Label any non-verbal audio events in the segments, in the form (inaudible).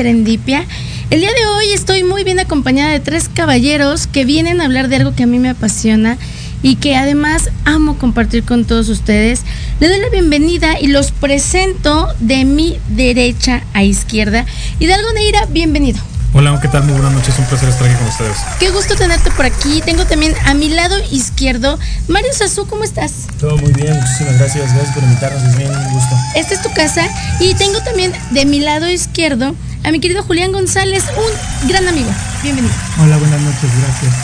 Serendipia. El día de hoy estoy muy bien acompañada de tres caballeros que vienen a hablar de algo que a mí me apasiona y que además amo compartir con todos ustedes. Le doy la bienvenida y los presento de mi derecha a izquierda. Hidalgo Neira, bienvenido. Hola, ¿qué tal? Muy buenas noches, un placer estar aquí con ustedes. Qué gusto tenerte por aquí. Tengo también a mi lado izquierdo Mario Sazú, ¿cómo estás? Todo muy bien, muchísimas gracias, gracias por invitarnos, es bien un gusto. Esta es tu casa y tengo también de mi lado izquierdo a mi querido Julián González, un gran amigo. Bienvenido. Hola, buenas noches, gracias.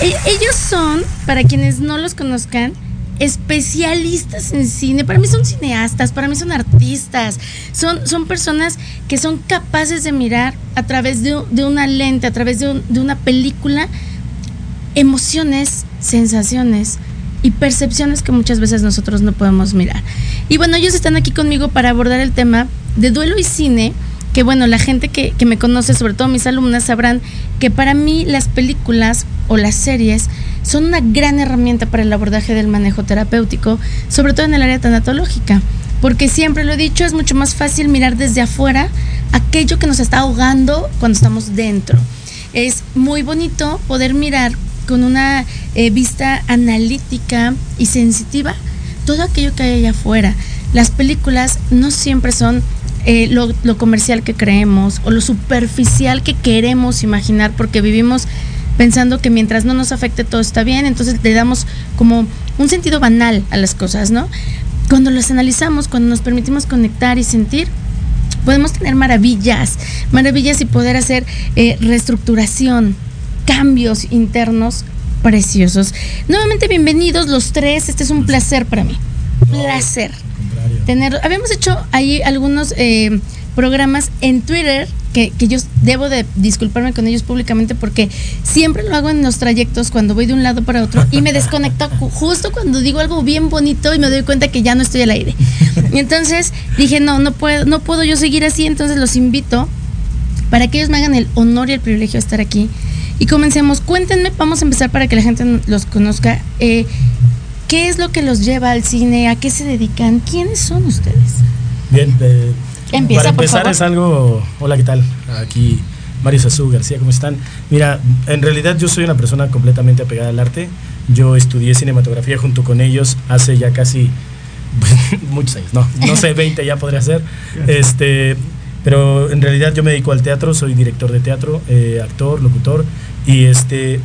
E- Ellos son, para quienes no los conozcan, especialistas en cine. Para mí son cineastas, para mí son artistas. Son, son personas que son capaces de mirar a través de, de una lente, a través de, de una película, emociones, sensaciones y percepciones que muchas veces nosotros no podemos mirar. Y bueno, ellos están aquí conmigo para abordar el tema de duelo y cine, que bueno, la gente que, que me conoce, sobre todo mis alumnas, sabrán que para mí las películas o las series son una gran herramienta para el abordaje del manejo terapéutico, sobre todo en el área tanatológica. Porque siempre lo he dicho, es mucho más fácil mirar desde afuera aquello que nos está ahogando cuando estamos dentro. Es muy bonito poder mirar con una eh, vista analítica y sensitiva todo aquello que hay allá afuera. Las películas no siempre son eh, lo, lo comercial que creemos o lo superficial que queremos imaginar porque vivimos pensando que mientras no nos afecte todo está bien, entonces le damos como un sentido banal a las cosas, ¿no? Cuando las analizamos, cuando nos permitimos conectar y sentir, podemos tener maravillas, maravillas y poder hacer eh, reestructuración, cambios internos preciosos. Nuevamente bienvenidos los tres, este es un placer para mí. Placer tener. Habíamos hecho ahí algunos eh, programas en Twitter que, que yo debo de disculparme con ellos públicamente porque siempre lo hago en los trayectos cuando voy de un lado para otro y me desconecto ju- justo cuando digo algo bien bonito y me doy cuenta que ya no estoy al aire. Y (laughs) entonces dije, no, no puedo, no puedo yo seguir así, entonces los invito para que ellos me hagan el honor y el privilegio de estar aquí. Y comencemos. Cuéntenme, vamos a empezar para que la gente los conozca. Eh, ¿Qué es lo que los lleva al cine? ¿A qué se dedican? ¿Quiénes son ustedes? Bien, eh, Empieza, para por empezar favor. es algo... Hola, ¿qué tal? Aquí Mario Sazú García, ¿cómo están? Mira, en realidad yo soy una persona completamente apegada al arte. Yo estudié cinematografía junto con ellos hace ya casi (laughs) pues, muchos años, no, no sé, 20 ya podría ser. (laughs) Este, pero en realidad yo me dedico al teatro, soy director de teatro, eh, actor, locutor, y este,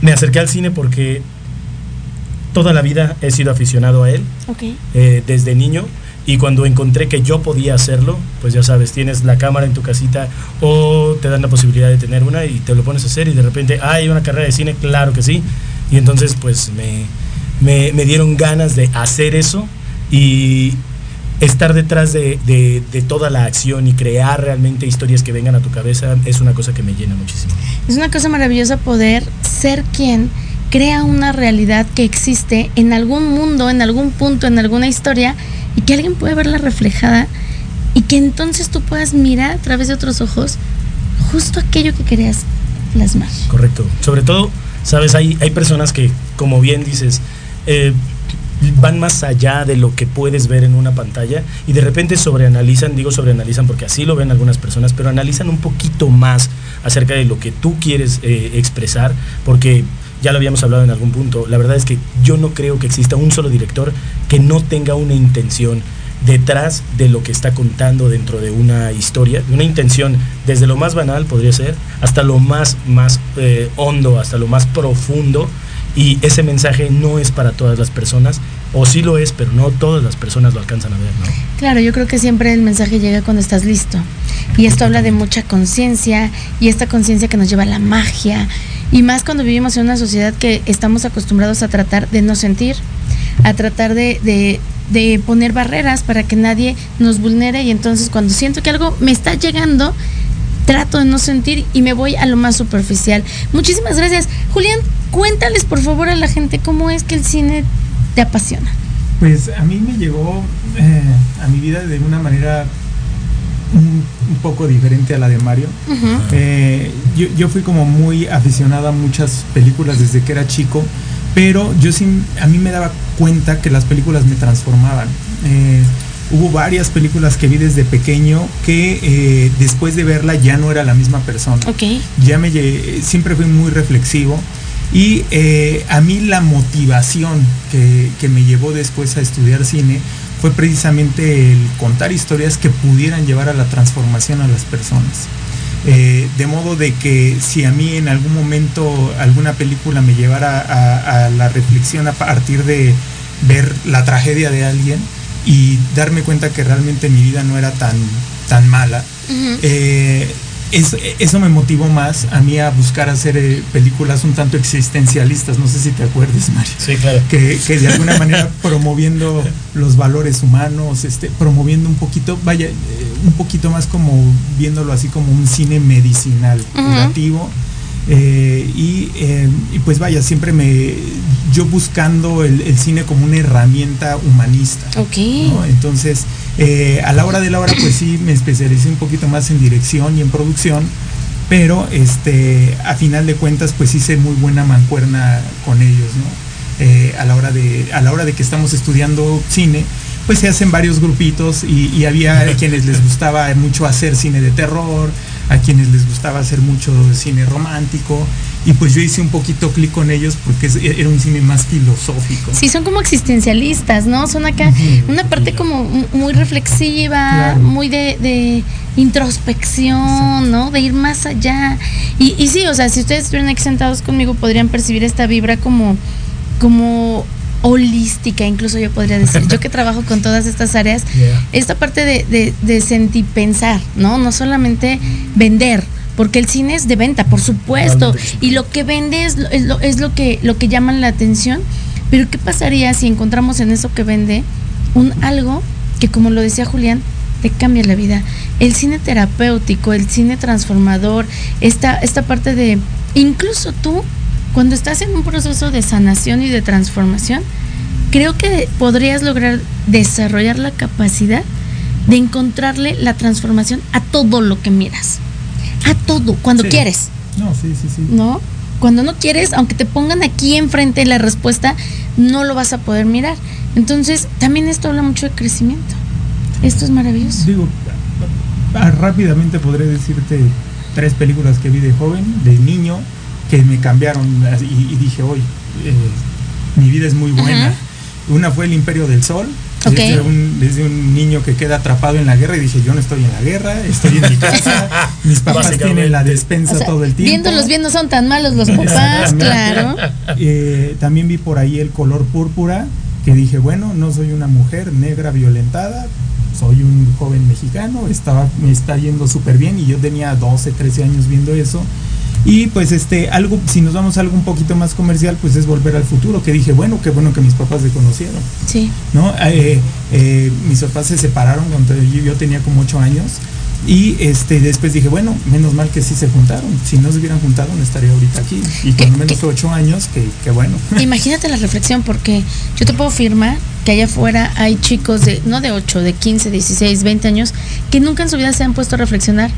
me acerqué al cine porque toda la vida he sido aficionado a él, eh, desde niño. Y cuando encontré que yo podía hacerlo, pues ya sabes, tienes la cámara en tu casita o te dan la posibilidad de tener una y te lo pones a hacer y de repente, "Ah, hay una carrera de cine, claro que sí. Y entonces pues me, me, me dieron ganas de hacer eso y estar detrás de, de- de toda la acción y crear realmente historias que vengan a tu cabeza es una cosa que me llena muchísimo. Es una cosa maravillosa poder ser quien crea una realidad que existe en algún mundo, en algún punto, en alguna historia y que alguien puede verla reflejada y que entonces tú puedas mirar a través de otros ojos justo aquello que querías plasmar. Correcto. Sobre todo, sabes, hay, hay personas que, como bien dices, eh, van más allá de lo que puedes ver en una pantalla y de repente sobreanalizan, digo sobreanalizan porque así lo ven algunas personas, pero analizan un poquito más acerca de lo que tú quieres eh, expresar, porque ya lo habíamos hablado en algún punto, la verdad es que yo no creo que exista un solo director que no tenga una intención detrás de lo que está contando dentro de una historia, una intención desde lo más banal podría ser hasta lo más, más eh, hondo, hasta lo más profundo y ese mensaje no es para todas las personas, o sí lo es, pero no todas las personas lo alcanzan a ver, ¿no? Claro, yo creo que siempre el mensaje llega cuando estás listo. Y esto habla de mucha conciencia y esta conciencia que nos lleva a la magia. Y más cuando vivimos en una sociedad que estamos acostumbrados a tratar de no sentir, a tratar de, de, poner barreras para que nadie nos vulnere. Y entonces cuando siento que algo me está llegando, trato de no sentir y me voy a lo más superficial. Muchísimas gracias. Julián, cuéntales por favor a la gente cómo es que el cine te apasiona. Pues a mí me llegó eh, a mi vida de una manera un, un, poco diferente a la de Mario. Uh -huh. eh, yo, yo, fui como muy aficionado a muchas películas desde que era chico, pero yo sí, a mí me daba cuenta que las películas me transformaban. Eh, hubo varias películas que vi desde pequeño que eh, después de verla ya no era la misma persona. Okay. Ya me siempre fui muy reflexivo y eh, a mí la motivación que, que, me llevó después a estudiar cine fue precisamente el contar historias que pudieran llevar a la transformación a las personas. Eh, de modo de que si a mí en algún momento alguna película me llevara a, a la reflexión a partir de ver la tragedia de alguien, y darme cuenta que realmente mi vida no era tan, tan mala. Uh -huh. eh, es, eso me motivó más a mí a buscar hacer eh, películas un tanto existencialistas, no sé si te acuerdes, Mario. Sí, claro. Que, que de alguna manera (laughs) promoviendo los valores humanos, este, promoviendo un poquito, vaya, eh, un poquito más como viéndolo así como un cine medicinal, uh -huh. Eh, y, eh, y, pues vaya, siempre me. Yo buscando el, el cine como una herramienta humanista. Ok. ¿no? Entonces, eh, a la hora de la hora, pues sí, me especialicé un poquito más en dirección y en producción. Pero este, a final de cuentas, pues hice muy buena mancuerna con ellos, ¿no? Eh, a, la hora de, a la hora de que estamos estudiando cine, pues se hacen varios grupitos y, y había (laughs) quienes les gustaba mucho hacer cine de terror, a quienes les gustaba hacer mucho cine romántico y pues yo hice un poquito clic con ellos porque era un cine más filosófico. Sí, son como existencialistas, ¿no? Son acá uh -huh. una parte como muy reflexiva, claro. muy de, de introspección. ¿no? De ir más allá. Y, y sí, o sea, si ustedes estuvieran aquí sentados conmigo podrían percibir esta vibra como, como holística, incluso yo podría decir, yo que trabajo con todas estas áreas, (laughs) yeah. esta parte de, de, de sentir pensar, ¿no? No solamente vender, porque el cine es de venta, por supuesto, y lo que vende es, es, lo, es lo, que, lo que llama la atención, pero ¿qué pasaría si encontramos en eso que vende un algo que, como lo decía Julián, te cambia la vida? El cine terapéutico, el cine transformador, esta, esta parte de, incluso tú, cuando estás en un proceso de sanación y de transformación, creo que podrías lograr desarrollar la capacidad de encontrarle la transformación a todo lo que miras. A todo, cuando sí. quieres. No, sí, sí, sí. ¿No? Cuando no quieres, aunque te pongan aquí enfrente la respuesta, no lo vas a poder mirar. Entonces, también esto habla mucho de crecimiento. Esto es maravilloso. Digo, rápidamente podré decirte tres películas que vi de joven, de niño, que me cambiaron y, y dije, hoy eh, mi vida es muy buena. Uh -huh. Una fue El Imperio del Sol, okay. desde, un, desde, un, niño que queda atrapado en la guerra y dije, yo no estoy en la guerra, estoy en mi casa, (laughs) mis papás tienen la despensa o sea, todo el tiempo. Viéndolos bien no son tan malos los papás, claro. Eh, también vi por ahí El color púrpura, que dije, bueno, no soy una mujer negra violentada, soy un joven mexicano, estaba, me está yendo súper bien y yo tenía 12, 13 años viendo eso y pues este, algo, si nos vamos a algo un poquito más comercial, pues es volver al futuro, que dije, bueno, qué bueno que mis papás se conocieron. Sí. ¿No? Eh, eh, mis papás se separaron cuando yo, tenía como ocho años. Y este, después dije, bueno, menos mal que sí se juntaron. Si no se hubieran juntado, no estaría ahorita aquí. Y cuando menos fue ocho años, que, que bueno. (laughs) Imagínate la reflexión, porque yo te puedo afirmar que allá afuera hay chicos de, no de 8, de 15, 16, 20 años, que nunca en su vida se han puesto a reflexionar.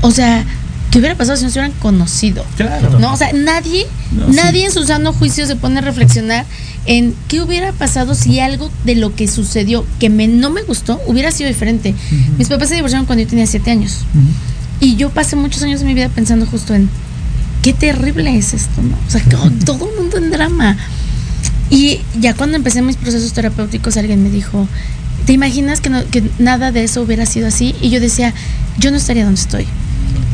O sea, ¿Qué hubiera pasado si no se hubieran conocido? Claro. No, o sea, nadie, no, nadie sí. en su sano juicio se pone a reflexionar en qué hubiera pasado si algo de lo que sucedió que me, no me gustó hubiera sido diferente. Uh -huh. Mis papás se divorciaron cuando yo tenía siete años. Uh -huh. Y yo pasé muchos años de mi vida pensando justo en qué terrible es esto, ¿no? O sea, (laughs) todo el mundo en drama. Y ya cuando empecé mis procesos terapéuticos, alguien me dijo, ¿te imaginas que, no, que nada de eso hubiera sido así? Y yo decía, yo no estaría donde estoy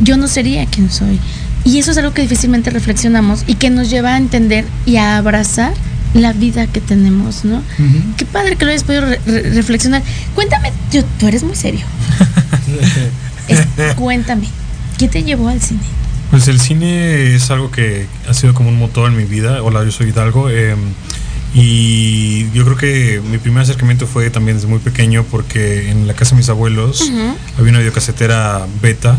yo no sería quien soy. Y eso es algo que difícilmente reflexionamos y que nos lleva a entender y a abrazar la vida que tenemos, ¿no? Qué padre que lo hayas podido reflexionar. Cuéntame, tú eres muy serio. (laughs) cuéntame, ¿qué te llevó al cine? Pues el cine es algo que ha sido como un motor en mi vida. Hola, yo soy Hidalgo. Em, y yo creo que mi primer acercamiento fue también desde muy pequeño porque en la casa de mis abuelos había una videocasetera beta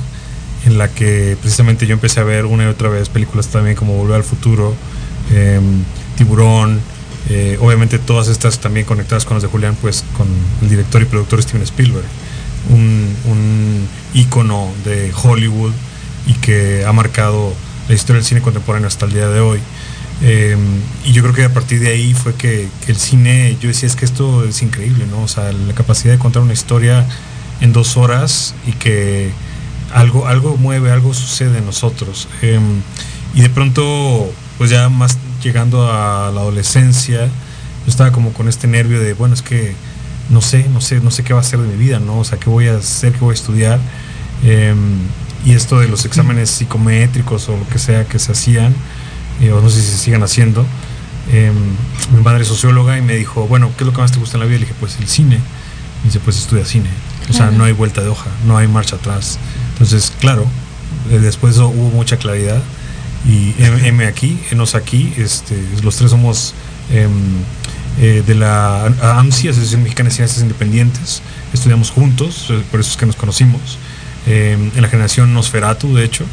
en la que precisamente yo empecé a ver una y otra vez películas también como Volver al Futuro, em, Tiburón, eh, obviamente todas estas también conectadas con las de Julián, pues con el director y productor Steven Spielberg, un, un ícono de Hollywood y que ha marcado la historia del cine contemporáneo hasta el día de hoy. Em, y yo creo que a partir de ahí fue que, el cine, yo decía, es que esto es increíble, ¿no? O sea, la capacidad de contar una historia en dos horas y que algo, algo mueve, algo sucede en nosotros. Em, y de pronto, pues ya más llegando a la adolescencia, yo estaba como con este nervio de, bueno, es que no sé, no sé, no sé qué va a ser de mi vida, ¿no? O sea, qué voy a hacer, qué voy a estudiar. Em, y esto de los exámenes psicométricos o lo que sea que se hacían, eh, o no sé si se sigan haciendo. Em, mi madre es socióloga y me dijo, bueno, ¿qué es lo que más te gusta en la vida? Le dije, pues el cine. Y dice, pues estudia cine. O sea, no hay vuelta de hoja, no hay marcha atrás. Entonces, claro, eh, después hubo mucha claridad y M aquí, Enos aquí, este, los tres somos em, eh, de la AMSI, Asociación Mexicana de Ciencias Independientes, estudiamos juntos, eh, por eso es que nos conocimos, em, en la generación Nosferatu, de hecho,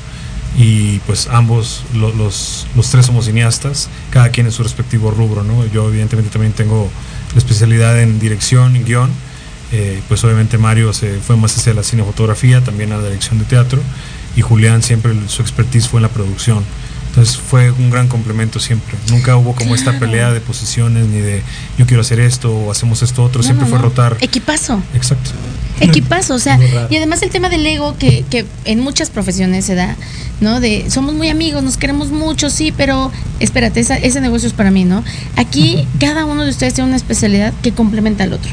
y pues ambos, los, los tres somos cineastas, cada quien en su respectivo rubro, ¿no? Yo evidentemente también tengo la especialidad en dirección y guion, eh, pues obviamente Mario se fue más hacia la cinefotografía, también a la dirección de teatro, y Julián siempre su expertise fue en la producción. Entonces fue un gran complemento siempre. Nunca hubo como esta pelea de posiciones ni de yo quiero hacer esto o hacemos esto otro. siempre fue rotar. Equipazo. Exacto. (laughs) Equipazo, o sea, y además el tema del ego que, que en muchas profesiones se da, ¿no? De somos muy amigos, nos queremos mucho, sí, pero espérate, ese negocio es para mí, ¿no? Aquí cada uno de ustedes tiene una especialidad que complementa al otro.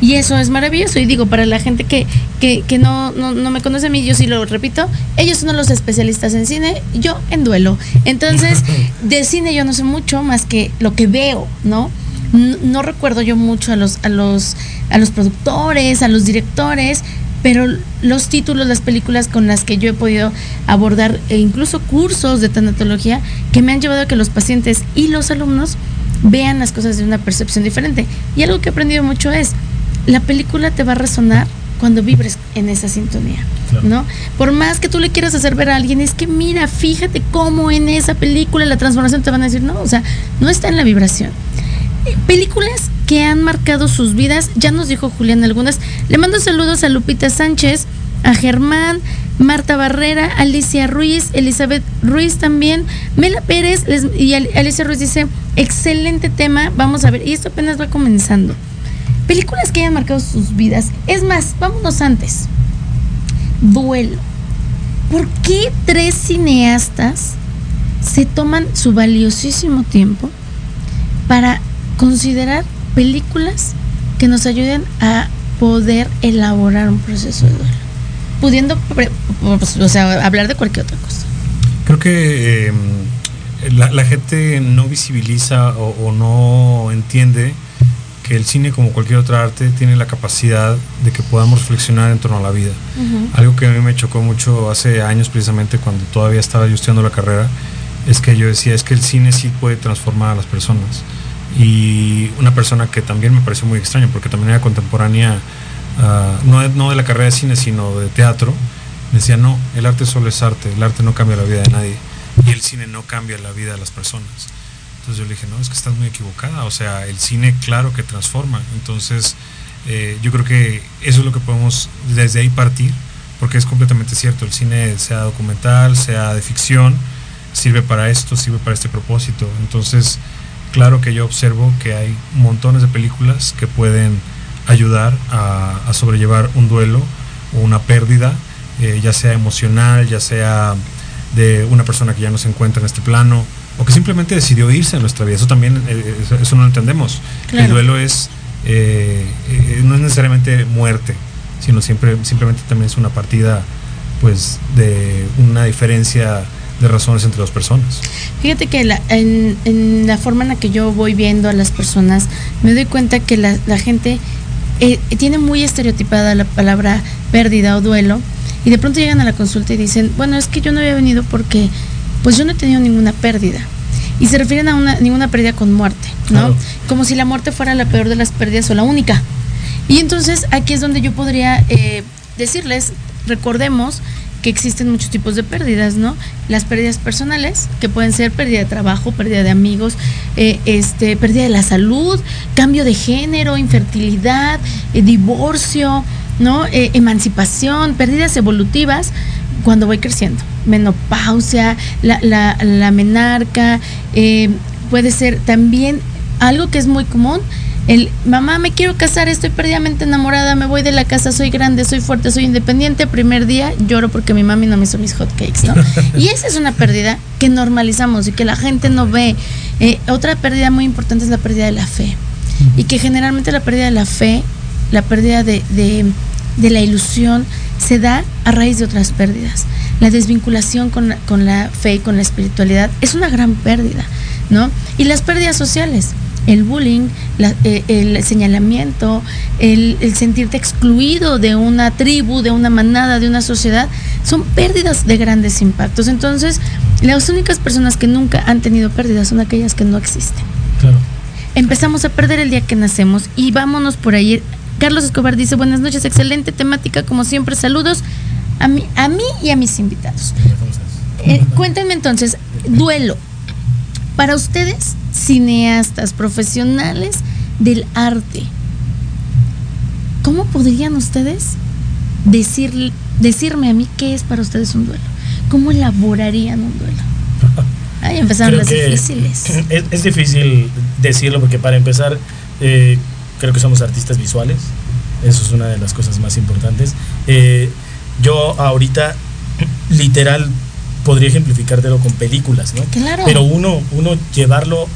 Y eso es maravilloso. Y digo, para la gente que, que, que no, no, no, me conoce a mí, yo sí lo repito, ellos son los especialistas en cine, yo en duelo. Entonces, (laughs) de cine yo no sé mucho más que lo que veo, ¿no? No, recuerdo yo mucho a los, a los, a los productores, a los directores, pero los títulos, las películas con las que yo he podido abordar, e incluso cursos de tanatología, que me han llevado a que los pacientes y los alumnos vean las cosas de una percepción diferente. Y algo que he aprendido mucho es, la película te va a resonar cuando vibres en esa sintonía, ¿no? Por más que tú le quieras hacer ver a alguien, es que mira, fíjate cómo en esa película la transformación te van a decir, no, o sea, no está en la vibración. Eh, películas que han marcado sus vidas, ya nos dijo Julián algunas. Le mando saludos a Lupita Sánchez, a Germán, Marta Barrera, Alicia Ruiz, Elizabeth Ruiz también, Mela Pérez y Alicia Ruiz dice, excelente tema, vamos a ver, y esto apenas va comenzando. Películas que hayan marcado sus vidas. Es más, vámonos antes. Duelo. ¿Por qué tres cineastas se toman su valiosísimo tiempo para considerar películas que nos ayuden a poder elaborar un proceso de duelo? Pudiendo, o sea, hablar de cualquier otra cosa. Creo que em, la, gente no visibiliza o no entiende el cine, como cualquier otra arte, tiene la capacidad de que podamos reflexionar en torno a la vida. Algo que a mí me chocó mucho hace años, precisamente cuando todavía estaba yo estudiando la carrera, es que yo decía, es que el cine sí puede transformar a las personas. Y una persona que también me pareció muy extraño, porque también era contemporánea, ah, no, no de la carrera de cine, sino de teatro, decía, no, el arte solo es arte, el arte no cambia la vida de nadie y el cine no cambia la vida de las personas. Entonces yo le dije, no, es que estás muy equivocada. O sea, el cine claro que transforma. Entonces eh, yo creo que eso es lo que podemos desde ahí partir, porque es completamente cierto. El cine, sea documental, sea de ficción, sirve para esto, sirve para este propósito. Entonces, claro que yo observo que hay montones de películas que pueden ayudar a, sobrellevar un duelo o una pérdida, eh, ya sea emocional, ya sea de una persona que ya no se encuentra en este plano, o que simplemente decidió irse a nuestra vida. Eso también, eh, eso, no lo entendemos. El duelo es, eh, eh, no es necesariamente muerte, sino siempre, simplemente también es una partida pues de una diferencia de razones entre las personas. Fíjate que la- en, en la forma en la que yo voy viendo a las personas, me doy cuenta que la, la gente eh, tiene muy estereotipada la palabra pérdida o duelo y de pronto llegan a la consulta y dicen, bueno, es que yo no había venido porque pues yo no he tenido ninguna pérdida. Y se refieren a una, ninguna pérdida con muerte, ¿no? Claro. Como si la muerte fuera la peor de las pérdidas o la única. Y entonces aquí es donde yo podría eh, decirles, recordemos que existen muchos tipos de pérdidas, ¿no? Las pérdidas personales, que pueden ser pérdida de trabajo, pérdida de amigos, eh, este, pérdida de la salud, cambio de género, infertilidad, eh, divorcio, ¿no? Eh, emancipación, pérdidas evolutivas cuando voy creciendo. Menopausia, la, la, menarca, puede ser también algo que es muy común, el mamá me quiero casar, estoy perdidamente enamorada, me voy de la casa, soy grande, soy fuerte, soy independiente, primer día lloro porque mi mami no me hizo mis hotcakes, ¿no? (laughs) Y esa es una pérdida que normalizamos y que la gente no ve. Eh, otra pérdida muy importante es la pérdida de la fe. Y que generalmente la pérdida de la fe, la pérdida de, de, de la ilusión, se da a raíz de otras pérdidas. La desvinculación con la, con la fe y con la espiritualidad es una gran pérdida, ¿no? Y las pérdidas sociales, el bullying, la- eh, el señalamiento, el, el sentirte excluido de una tribu, de una manada, de una sociedad, son pérdidas de grandes impactos. Entonces, las únicas personas que nunca han tenido pérdidas son aquellas que no existen. Claro. Empezamos a perder el día que nacemos y vámonos por ahí. Carlos Escobar dice, buenas noches, excelente temática, como siempre, saludos a mí, a mí y a mis invitados. Eh, cuéntenme entonces, duelo. Para ustedes, cineastas, profesionales del arte, ¿cómo podrían ustedes decir, decirme a mí qué es para ustedes un duelo? ¿Cómo elaborarían un duelo? (laughs) Ay, empezaron las difíciles. (laughs) Es, es difícil decirlo porque para empezar, eh, creo que somos artistas visuales. Eso es una de las cosas más importantes. Eh, yo ahorita, (clears throat) literal, podría ejemplificártelo con películas, ¿no? Claro. Pero uno, uno llevarlo,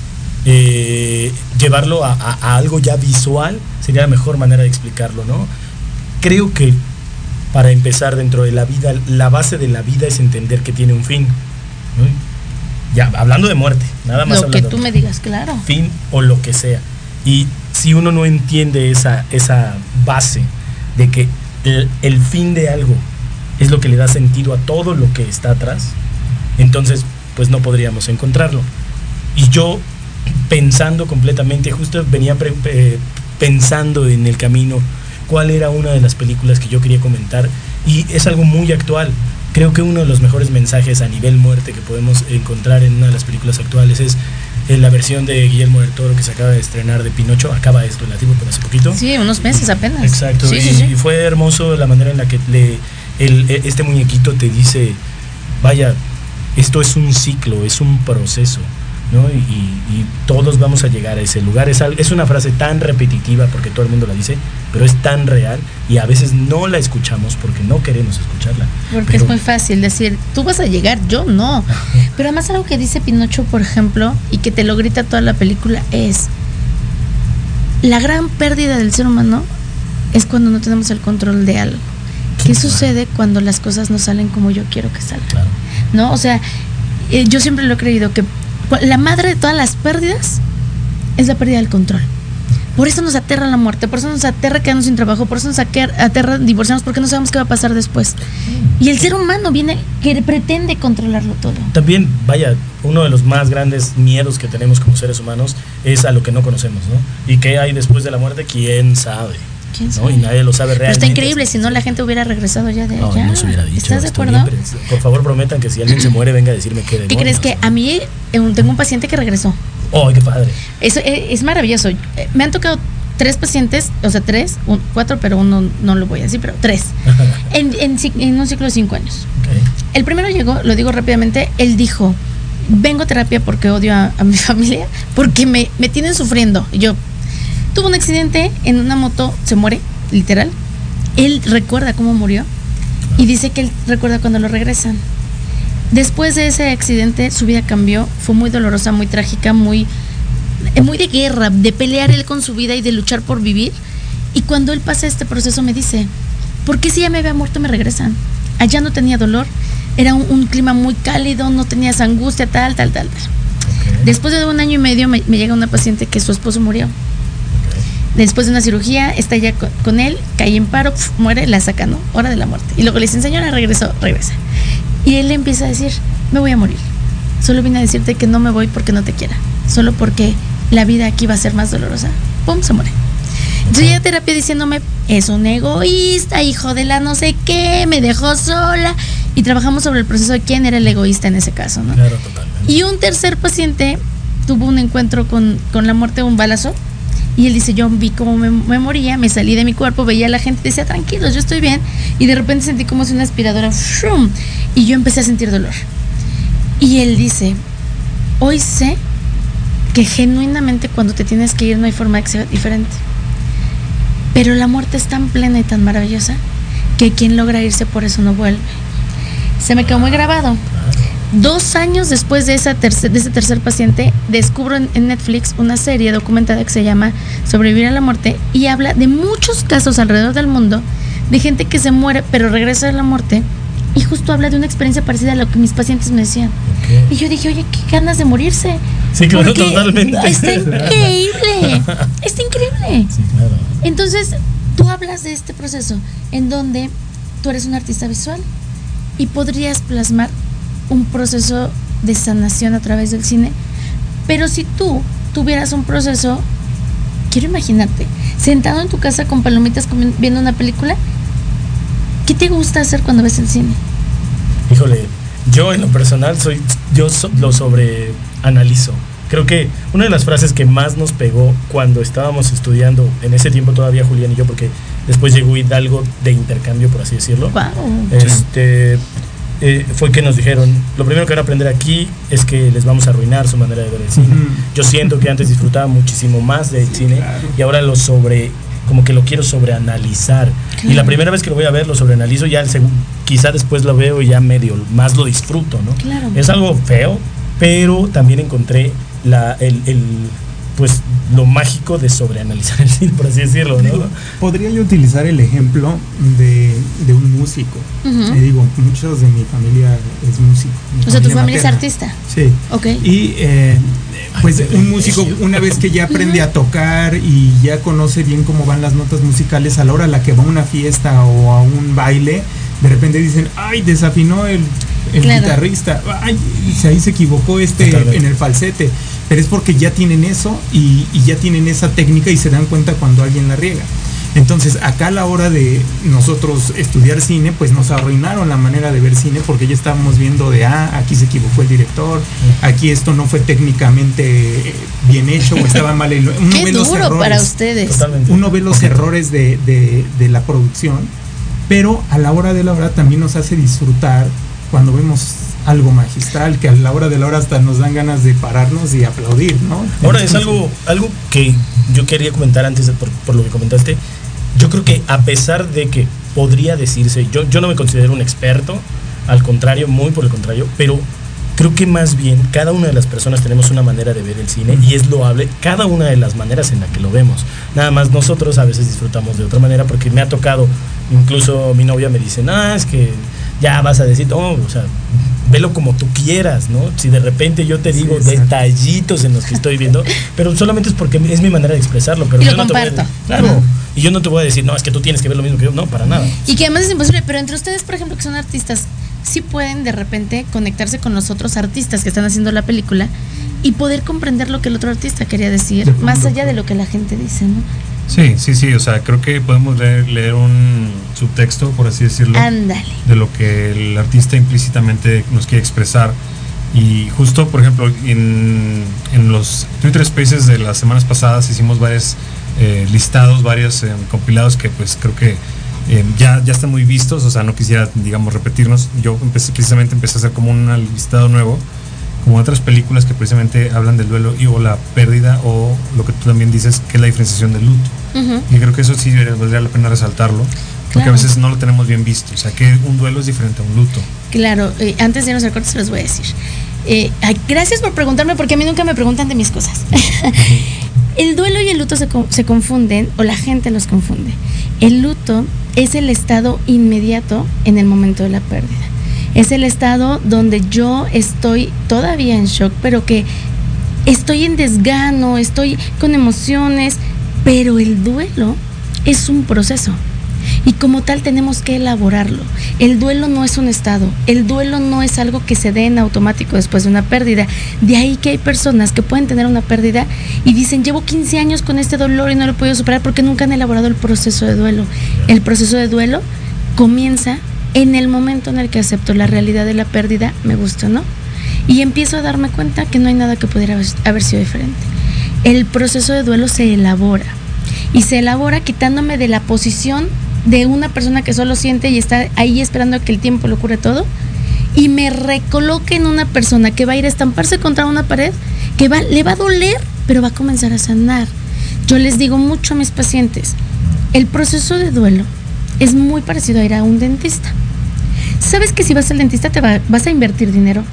eh, llevarlo a, a- a algo ya visual sería la mejor manera de explicarlo, ¿no? Creo que para empezar dentro de la vida, la base de la vida es entender que tiene un fin. ¿no? Ya, hablando de muerte, nada más Lo que hablando tú de me digas, claro. fin o lo que sea. Y si uno no entiende esa, esa base de que el, el fin de algo es lo que le da sentido a todo lo que está atrás, entonces pues no podríamos encontrarlo. Y yo pensando completamente, justo venía pre- eh, pensando en el camino cuál era una de las películas que yo quería comentar y es algo muy actual. Creo que uno de los mejores mensajes a nivel muerte que podemos encontrar en una de las películas actuales es en la versión de Guillermo del Toro que se acaba de estrenar de Pinocho, acaba esto relativo por hace poquito. Sí, unos meses apenas. Exacto, Sí, y, sí, sí. y fue hermoso la manera en la que le, el- e- este muñequito te dice, vaya, esto es un ciclo, es un proceso, ¿no? Y, y- y todos vamos a llegar a ese lugar. Es, es una frase tan repetitiva porque todo el mundo la dice, pero es tan real y a veces no la escuchamos porque no queremos escucharla. Porque Pero- es muy fácil decir, tú vas a llegar, yo no. Pero además algo que dice Pinocho, por ejemplo, y que te lo grita toda la película, es la gran pérdida del ser humano es cuando no tenemos el control de algo. ¿Qué sucede cuando las cosas no salen como yo quiero que salgan? Claro. ¿No? O sea, eh, yo siempre lo he creído que la madre de todas las pérdidas es la pérdida del control. Por eso nos aterra la muerte, por eso nos aterra quedarnos sin trabajo, por eso nos ater- aterra divorciarnos, porque no sabemos qué va a pasar después. Y el ser humano viene que pretende controlarlo todo. También, vaya, uno de los más grandes miedos que tenemos como seres humanos es a lo que no conocemos, ¿no? ¿Y qué hay después de la muerte? ¿Quién sabe? ¿Quién ¿no? Y nadie lo sabe Pero realmente. está increíble, si no la gente hubiera regresado ya de No, allá. no se hubiera dicho. ¿Estás de acuerdo? bien, pero Por favor, prometan que si alguien se muere, venga a decirme qué ¿Qué crees que a mí eh, tengo un paciente que regresó? ¡Oh, qué padre! Eso eh, es maravilloso. Eh, Me han tocado tres pacientes, o sea, tres, un- cuatro, pero uno no lo voy a decir, pero tres, (laughs) en, en un ciclo de cinco años. El primero llegó, lo digo rápidamente, él dijo, vengo a terapia porque odio a, a mi (laughs) familia, porque me, me tienen sufriendo. Y yo, tuvo un accidente en una moto, se muere, literal. Él recuerda cómo murió y dice que él recuerda cuando lo regresan. Después de ese accidente, su vida cambió, fue muy dolorosa, muy trágica, muy, eh, muy de guerra, de pelear él con su vida y de luchar por vivir. Y cuando él pasa este proceso me dice, ¿por qué si ya me había muerto me regresan? Allá no tenía dolor, Era un, un clima muy cálido, no tenías angustia, tal, tal, tal, tal. Después de un año y medio me, me llega una paciente que su esposo murió. Después de una cirugía, está ya con, con él, cae en paro, pf, muere, la saca, ¿no? Hora de la muerte. Y luego le dicen, señora, regresó, regresa. Y él le empieza a decir, me voy a morir. Solo vine a decirte que no me voy porque no te quiera. Solo porque la vida aquí va a ser más dolorosa. Pum, se muere. Entonces ya terapia diciéndome, es un egoísta, hijo de la no sé qué, me dejó sola. Y trabajamos sobre el proceso de quién era el egoísta en ese caso, ¿no? Claro, totalmente. Y un tercer paciente tuvo un encuentro con, con la muerte de un balazo. Y él dice, yo vi cómo me, moría, me salí de mi cuerpo, veía a la gente, decía, tranquilos, yo estoy bien. Y de repente sentí como si una aspiradora, y yo empecé a sentir dolor. Y él dice, hoy sé que genuinamente cuando te tienes que ir no hay forma de que sea diferente. Pero la muerte es tan plena y tan maravillosa que quien logra irse por eso no vuelve. Se me quedó muy grabado. Dos años después de, esa tercer, de ese tercer paciente, descubro en, en, Netflix una serie documentada que se llama Sobrevivir a la muerte y habla de muchos casos alrededor del mundo de gente que se muere pero regresa de la muerte y justo habla de una experiencia parecida a lo que mis pacientes me decían. Okay. Y yo dije, oye, qué ganas de morirse. Sí, claro, totalmente. Está increíble. (laughs) está increíble. Sí, claro. Entonces, tú hablas de este proceso en donde tú eres un artista visual y podrías plasmar un proceso de sanación a través del cine. Pero si tú tuvieras un proceso, quiero imaginarte, sentado en tu casa con palomitas viendo una película, ¿qué te gusta hacer cuando ves el cine? Híjole, yo en lo personal soy, yo so, lo sobreanalizo. Creo que una de las frases que más nos pegó cuando estábamos estudiando, en ese tiempo todavía Julián y yo, porque después llegó Hidalgo de intercambio, por así decirlo. Wow. Este, eh, fue que nos dijeron, lo primero que van a aprender aquí es que les vamos a arruinar su manera de ver el cine. Uh -huh. Yo siento que antes disfrutaba muchísimo más del sí, cine claro. y ahora lo sobre como que lo quiero sobreanalizar. Claro. Y la primera vez que lo voy a ver lo sobreanalizo, ya el quizá después lo veo y ya medio más lo disfruto, ¿no? Claro. Es algo feo, pero también encontré la, el, el pues lo mágico de sobreanalizar el cine, por así decirlo, ¿no? Digo, podría yo utilizar el ejemplo de, de un músico. Uh -huh. digo, muchos de mi familia es músico. O sea, tu familia materna. es artista. Sí. Ok. Y eh, pues Ay, un músico, una vez que ya aprende uh -huh. a tocar y ya conoce bien cómo van las notas musicales, a la hora a la que va a una fiesta o a un baile, de repente dicen, ay, desafinó el, el claro. guitarrista, ay, ahí se equivocó este en el falsete pero es porque ya tienen eso y, y, ya tienen esa técnica y se dan cuenta cuando alguien la riega. Entonces, acá a la hora de nosotros estudiar cine, pues nos arruinaron la manera de ver cine porque ya estábamos viendo de, ah, aquí se equivocó el director, aquí esto no fue técnicamente bien hecho o estaba mal. Uno Qué (laughs) ve duro los errores, para ustedes. Totalmente. Uno ve los errores de, de, de la producción, pero a la hora de la hora también nos hace disfrutar cuando vemos algo magistral que a la hora de la hora hasta nos dan ganas de pararnos y aplaudir, ¿no? Ahora es algo, algo que yo quería comentar antes de, por, lo que comentaste. Yo creo que a pesar de que podría decirse, yo, yo no me considero un experto, al contrario, muy por el contrario, pero creo que más bien cada una de las personas tenemos una manera de ver el cine y es loable cada una de las maneras en la que lo vemos. Nada más nosotros a veces disfrutamos de otra manera porque me ha tocado, incluso mi novia me dice, no, es que ya vas a decir, oh, o sea, velo como tú quieras, ¿no? Si de repente yo te digo sí, detallitos en los que estoy viendo, (laughs) pero solamente es porque es mi manera de expresarlo, pero y yo lo no comparto. te voy a, claro, y yo no te voy a decir, no, es que tú tienes que ver lo mismo que yo, no, para nada. Y que además es imposible, pero entre ustedes, por ejemplo, que son artistas, sí pueden de repente conectarse con los otros artistas que están haciendo la película y poder comprender lo que el otro artista quería decir, más allá de lo que la gente dice, ¿no? Sí, sí, sí, o sea, creo que podemos leer, leer un subtexto, por así decirlo, Ándale. de lo que el artista implícitamente nos quiere expresar. Y justo, por ejemplo, en, en los Twitter Spaces de las semanas pasadas hicimos varios eh, listados, varios eh, compilados que pues creo que eh, ya, ya están muy vistos, o sea, no quisiera, digamos, repetirnos. Yo empecé, precisamente empecé a hacer como un listado nuevo como otras películas que precisamente hablan del duelo y o la pérdida o lo que tú también dices que es la diferenciación del luto. Uh -huh. Y creo que eso sí valdría la pena resaltarlo, porque claro. a veces no lo tenemos bien visto, o sea que un duelo es diferente a un luto. Claro, eh, antes de irnos al corte se los voy a decir. Eh, ay, gracias por preguntarme porque a mí nunca me preguntan de mis cosas. (laughs) el duelo y el luto se, se confunden o la gente los confunde. El luto es el estado inmediato en el momento de la pérdida Es el estado donde yo estoy todavía en shock, pero que estoy en desgano, estoy con emociones, pero el duelo es un proceso. Y como tal tenemos que elaborarlo. El duelo no es un estado, el duelo no es algo que se dé en automático después de una pérdida. De ahí que hay personas que pueden tener una pérdida y dicen, llevo 15 años con este dolor y no lo he podido superar porque nunca han elaborado el proceso de duelo. El proceso de duelo comienza en el momento en el que acepto la realidad de la pérdida, me gusta no, y empiezo a darme cuenta que no hay nada que pudiera haber sido diferente. El proceso de duelo se elabora y se elabora quitándome de la posición de una persona que solo siente y está ahí esperando a que el tiempo lo cure todo y me recoloque en una persona que va a ir a estamparse contra una pared, que va, le va a doler, pero va a comenzar a sanar. Yo les digo mucho a mis pacientes, el proceso de duelo es muy parecido a ir a un dentista. Sabes que si vas al dentista te vas a invertir dinero,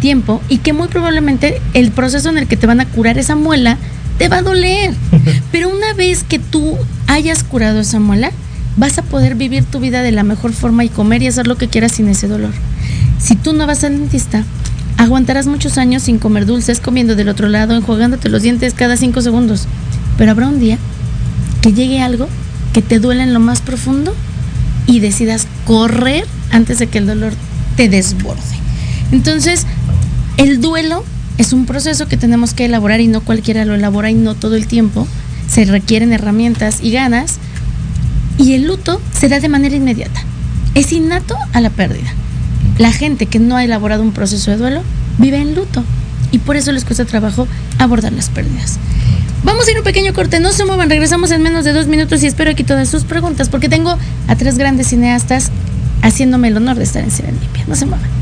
tiempo y que muy probablemente el proceso en el que te van a curar esa muela te va a doler. Pero una vez que tú hayas curado esa muela, vas a poder vivir tu vida de la mejor forma y comer y hacer lo que quieras sin ese dolor. Si tú no vas al dentista, aguantarás muchos años sin comer dulces, comiendo del otro lado, enjuagándote los dientes cada cinco segundos. Pero habrá un día que llegue algo que te duele en lo más profundo y decidas correr antes de que el dolor te desborde. Entonces, el duelo es un proceso que tenemos que elaborar y no cualquiera lo elabora y no todo el tiempo. Se requieren herramientas y ganas y el luto se da de manera inmediata. Es innato a la pérdida. La gente que no ha elaborado un proceso de duelo vive en luto y por eso les cuesta trabajo abordar las pérdidas. Vamos a ir un pequeño corte, no se muevan, regresamos en menos de dos minutos y espero aquí todas sus preguntas porque tengo a tres grandes cineastas haciéndome el honor de estar en Serendipia. No se muevan.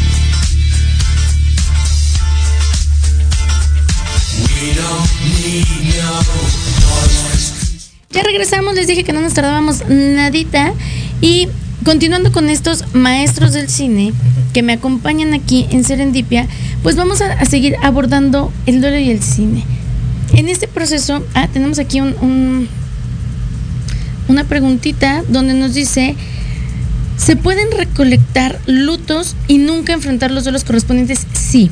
Ya regresamos, les dije que no nos tardábamos nadita. Y continuando con estos maestros del cine que me acompañan aquí en Serendipia, pues vamos a, seguir abordando el duelo y el cine. En este proceso, ah, tenemos aquí un, una preguntita donde nos dice, ¿se pueden recolectar lutos y nunca enfrentar los duelos correspondientes? Sí.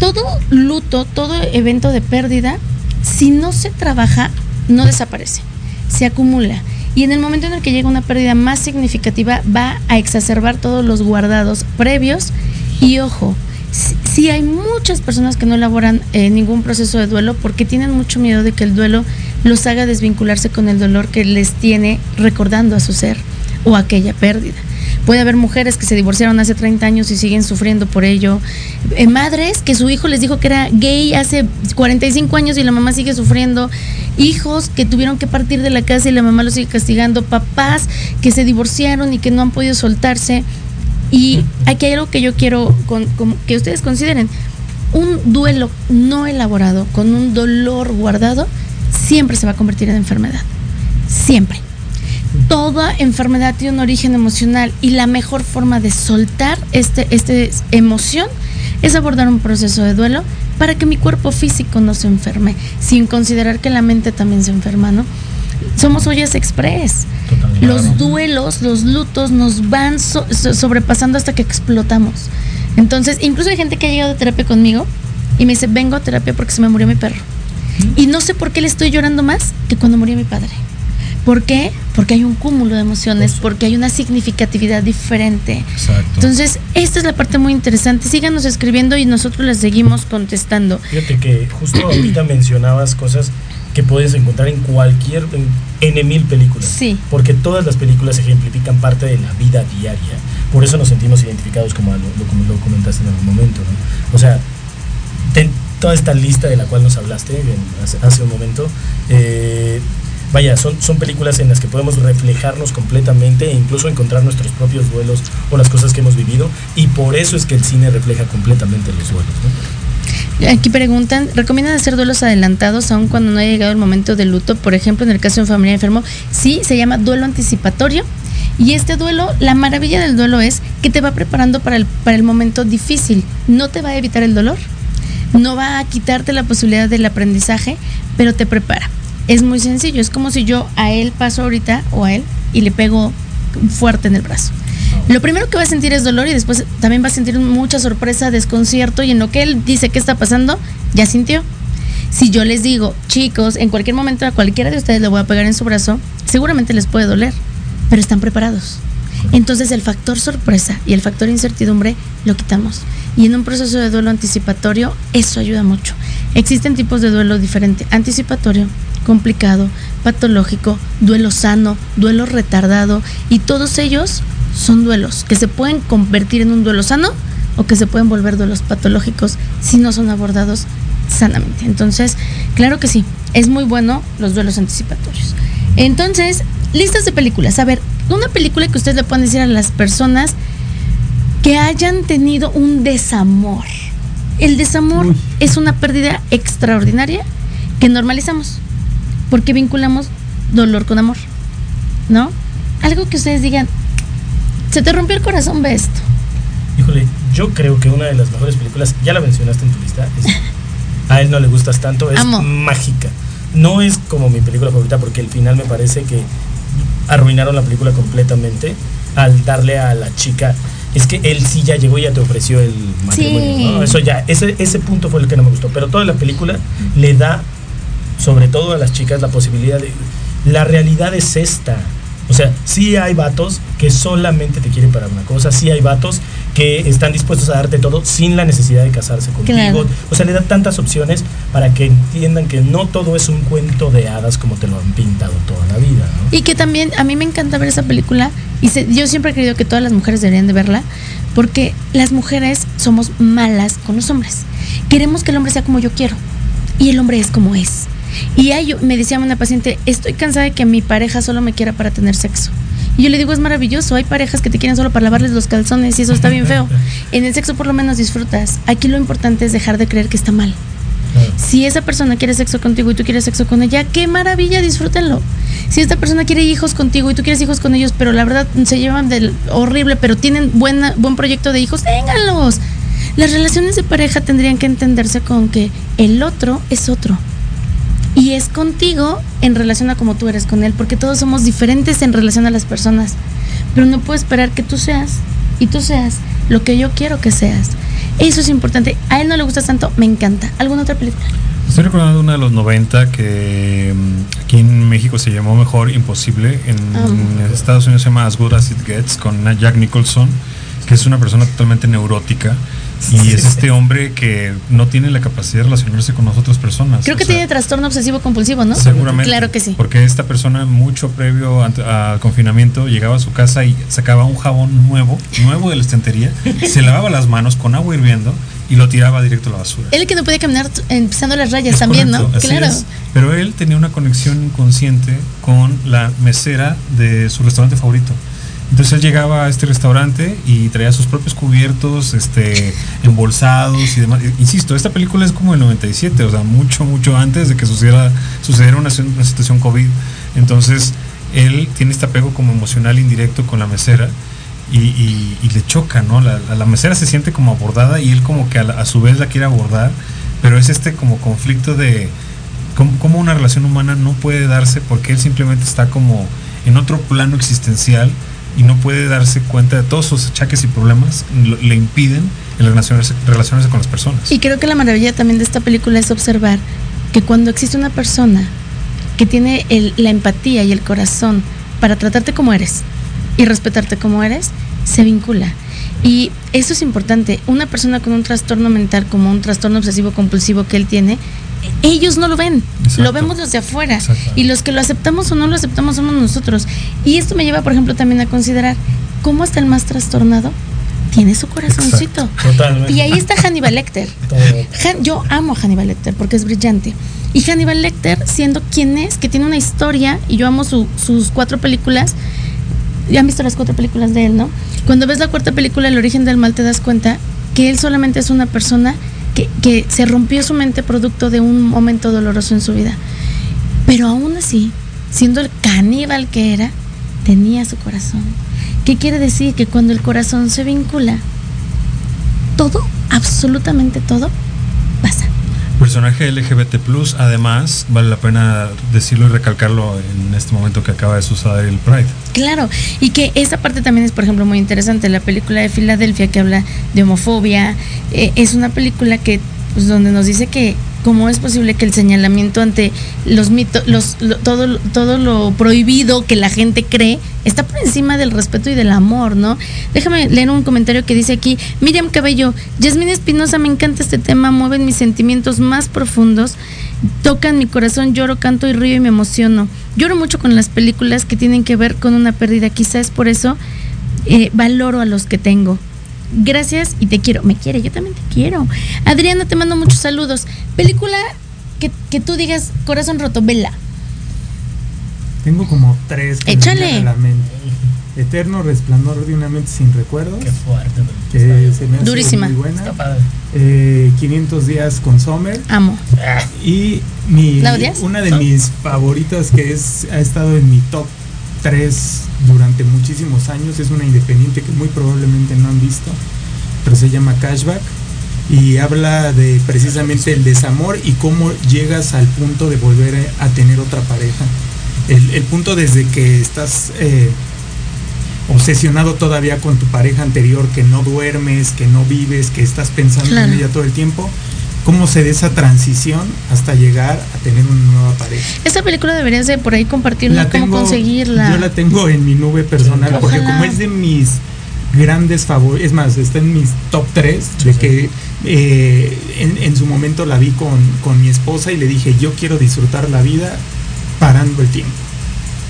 Todo luto, todo evento de pérdida, si no se trabaja, no desaparece, se acumula. Y en el momento en el que llega una pérdida más significativa, va a exacerbar todos los guardados previos. Y ojo, sí hay muchas personas que no elaboran eh, ningún proceso de duelo porque tienen mucho miedo de que el duelo los haga desvincularse con el dolor que les tiene recordando a su ser o aquella pérdida. Puede haber mujeres que se divorciaron hace 30 años y siguen sufriendo por ello. Eh, madres que su hijo les dijo que era gay hace 45 años y la mamá sigue sufriendo. Hijos que tuvieron que partir de la casa y la mamá los sigue castigando. Papás que se divorciaron y que no han podido soltarse. Y aquí hay algo que yo quiero que ustedes consideren. Un duelo no elaborado, con un dolor guardado, siempre se va a convertir en enfermedad. Siempre. Toda enfermedad tiene un origen emocional y la mejor forma de soltar este, este emoción es abordar un proceso de duelo para que mi cuerpo físico no se enferme, sin considerar que la mente también se enferma, ¿no? Somos ollas express. Totalmente. Los duelos, los lutos nos van so- so- sobrepasando hasta que explotamos. Entonces, incluso hay gente que ha llegado a terapia conmigo y me dice, vengo a terapia porque se me murió mi perro. Y no sé por qué le estoy llorando más que cuando murió mi padre. ¿Por qué? Porque hay un cúmulo de emociones, porque hay una significatividad diferente. Exacto. Entonces, esta es la parte muy interesante. Síganos escribiendo y nosotros les seguimos contestando. Fíjate que justo ahorita mencionabas cosas que puedes encontrar en cualquier, en N mil películas. Sí. Porque todas las películas ejemplifican parte de la vida diaria. Por eso nos sentimos identificados como lo, lo- como lo comentaste en algún momento, ¿no? O sea, toda esta lista de la cual nos hablaste en- hace, hace un momento, eh, vaya, son, son películas en las que podemos reflejarnos completamente e incluso encontrar nuestros propios duelos o las cosas que hemos vivido. Y por eso es que el cine refleja completamente los duelos. Aquí preguntan, ¿recomiendan hacer duelos adelantados aun cuando no haya llegado el momento del luto? Por ejemplo, en el caso de un familiar enfermo, sí, se llama duelo anticipatorio. Y este duelo, la maravilla del duelo es que te va preparando para el, para el momento difícil. No te va a evitar el dolor, no va a quitarte la posibilidad del aprendizaje, pero te prepara. Es muy sencillo, es como si yo a él paso ahorita o a él y le pego fuerte en el brazo. Lo primero que va a sentir es dolor y después también va a sentir mucha sorpresa, desconcierto y en lo que él dice qué está pasando, ya sintió. Si yo les digo, chicos, en cualquier momento a cualquiera de ustedes le voy a pegar en su brazo, seguramente les puede doler, pero están preparados. Entonces el factor sorpresa y el factor incertidumbre lo quitamos. Y en un proceso de duelo anticipatorio eso ayuda mucho. Existen tipos de duelo diferente, anticipatorio, complicado, patológico, duelo sano, duelo retardado y todos ellos son duelos que se pueden convertir en un duelo sano o que se pueden volver duelos patológicos si no son abordados sanamente. Entonces, claro que sí, es muy bueno los duelos anticipatorios. Entonces, listas de películas. A ver, una película que ustedes le pueden decir a las personas que hayan tenido un desamor. El desamor Uy. es una pérdida extraordinaria que normalizamos porque vinculamos dolor con amor, ¿no? Algo que ustedes digan, se te rompió el corazón, ve esto. Híjole, yo creo que una de las mejores películas, ya la mencionaste en tu lista, es- (laughs) a él no le gustas tanto, es Amo. mágica. No es como mi película favorita porque el final me parece que arruinaron la película completamente al darle a la chica. Es que él sí ya llegó y ya te ofreció el matrimonio. Sí. ¿no? Eso ya, ese, ese punto fue el que no me gustó. Pero toda la película le da, sobre todo a las chicas, la posibilidad de. La realidad es esta. O sea, sí hay vatos que solamente te quieren para una cosa, sí hay vatos que están dispuestos a darte todo sin la necesidad de casarse contigo. Claro. O sea, le da tantas opciones para que entiendan que no todo es un cuento de hadas como te lo han pintado toda la vida, ¿no? Y que también a mí me encanta ver esa película y se- yo siempre he creído que todas las mujeres deberían de verla porque las mujeres somos malas con los hombres. Queremos que el hombre sea como yo quiero y el hombre es como es. Y hay, me decía una paciente, estoy cansada de que mi pareja solo me quiera para tener sexo. Y yo le digo, es maravilloso, hay parejas que te quieren solo para lavarles los calzones y eso está bien feo. (laughs) En el sexo por lo menos disfrutas. Aquí lo importante es dejar de creer que está mal. Si esa persona quiere sexo contigo y tú quieres sexo con ella, qué maravilla, disfrútenlo. Si esta persona quiere hijos contigo y tú quieres hijos con ellos, pero la verdad se llevan del horrible, pero tienen buena, buen proyecto de hijos, ténganlos. Las relaciones de pareja tendrían que entenderse con que el otro es otro. Y es contigo en relación a como tú eres con él, porque todos somos diferentes en relación a las personas. Pero no puedo esperar que tú seas y tú seas lo que yo quiero que seas. Eso es importante. A él no le gusta tanto, me encanta. ¿Alguna otra película? Estoy recordando una de los 90 que mm, aquí en México se llamó Mejor Imposible. En, en Estados Unidos se llama As Good As It Gets con Jack Nicholson, que es una persona totalmente neurótica. Y es este hombre que no tiene la capacidad de relacionarse con las otras personas. Creo O que sea, tiene trastorno obsesivo compulsivo, ¿no? Seguramente. Claro que sí. Porque esta persona, mucho previo al confinamiento, llegaba a su casa y sacaba un jabón nuevo, nuevo de la estantería, se lavaba las manos con agua hirviendo y lo tiraba directo a la basura. Él que no puede caminar empezando las rayas Es también, correcto, ¿no? así Claro. es. Pero él tenía una conexión inconsciente con la mesera de su restaurante favorito. Entonces él llegaba a este restaurante y traía sus propios cubiertos, este, embolsados y demás. Insisto, esta película es como el 97, o sea, mucho, mucho antes de que sucediera, sucediera una, situación COVID. Entonces él tiene este apego como emocional indirecto con la mesera y, le choca, ¿no? La, mesera se siente como abordada y él como que a, su vez la quiere abordar, pero es este como conflicto de cómo una relación humana no puede darse porque él simplemente está como en otro plano existencial y no puede darse cuenta de todos sus achaques y problemas, le impiden el relacionarse, relacionarse con las personas. Y creo que la maravilla también de esta película es observar que cuando existe una persona que tiene la empatía y el corazón para tratarte como eres y respetarte como eres, se vincula. Y eso es importante. Una persona con un trastorno mental como un trastorno obsesivo compulsivo que él tiene, ellos no lo ven, Exacto. lo vemos los de afuera. Y los que lo aceptamos o no lo aceptamos somos nosotros. Y esto me lleva, por ejemplo, también a considerar cómo hasta el más trastornado tiene su corazoncito. Totalmente. Y ahí está Hannibal Lecter. Han- yo amo a Hannibal Lecter porque es brillante. Y Hannibal Lecter, siendo quien es, que tiene una historia, y yo amo su- sus cuatro películas. Ya han visto las cuatro películas de él, ¿no? Cuando ves la cuarta película, El origen del mal, te das cuenta que él solamente es una persona que, que se rompió su mente producto de un momento doloroso en su vida. Pero aún así, siendo el caníbal que era, tenía su corazón. ¿Qué quiere decir? Que cuando el corazón se vincula, todo, absolutamente todo. Personaje LGBT, además, vale la pena decirlo y recalcarlo en este momento que acaba de suceder el Pride. Claro, y que esa parte también es, por ejemplo, muy interesante. La película de Filadelfia que habla de homofobia eh, es una película que, pues, donde nos dice que cómo es posible que el señalamiento ante los mitos, los, lo- todo, todo lo prohibido que la gente cree está por encima del respeto y del amor, ¿no? Déjame leer un comentario que dice aquí, Miriam Cabello, Yasmín Espinosa, me encanta este tema, mueven mis sentimientos más profundos, tocan mi corazón, lloro, canto y río y me emociono. Lloro mucho con las películas que tienen que ver con una pérdida, quizás por eso eh, valoro a los que tengo. Gracias y te quiero. Me quiere, yo también te quiero. Adriana, te mando muchos saludos. Película que, que tú digas corazón roto, vela. Tengo como tres que Échale. a la mente. Eterno resplandor de una mente sin recuerdos. Qué fuerte. Que Está se me hace Durísima. muy buena. Está padre. Eh, 500 días con Sommer. Amo. Y mi, una de mis favoritas que es, ha estado en mi top 3 durante muchísimos años es una independiente que muy probablemente no han visto, pero se llama Cashback y habla de precisamente el desamor y cómo llegas al punto de volver a tener otra pareja. El, el punto desde que estás eh, obsesionado todavía con tu pareja anterior, que no duermes, que no vives, que estás pensando Claro. en ella todo el tiempo, cómo se da esa transición hasta llegar a tener una nueva pareja. Esta película deberías de por ahí compartirla, cómo conseguirla. Yo la tengo en mi nube personal, porque Ojalá. como es de mis grandes favoritos, es más, está en mis top 3, de que eh, en, en su momento la vi con, con mi esposa y le dije, yo quiero disfrutar la vida parando el tiempo.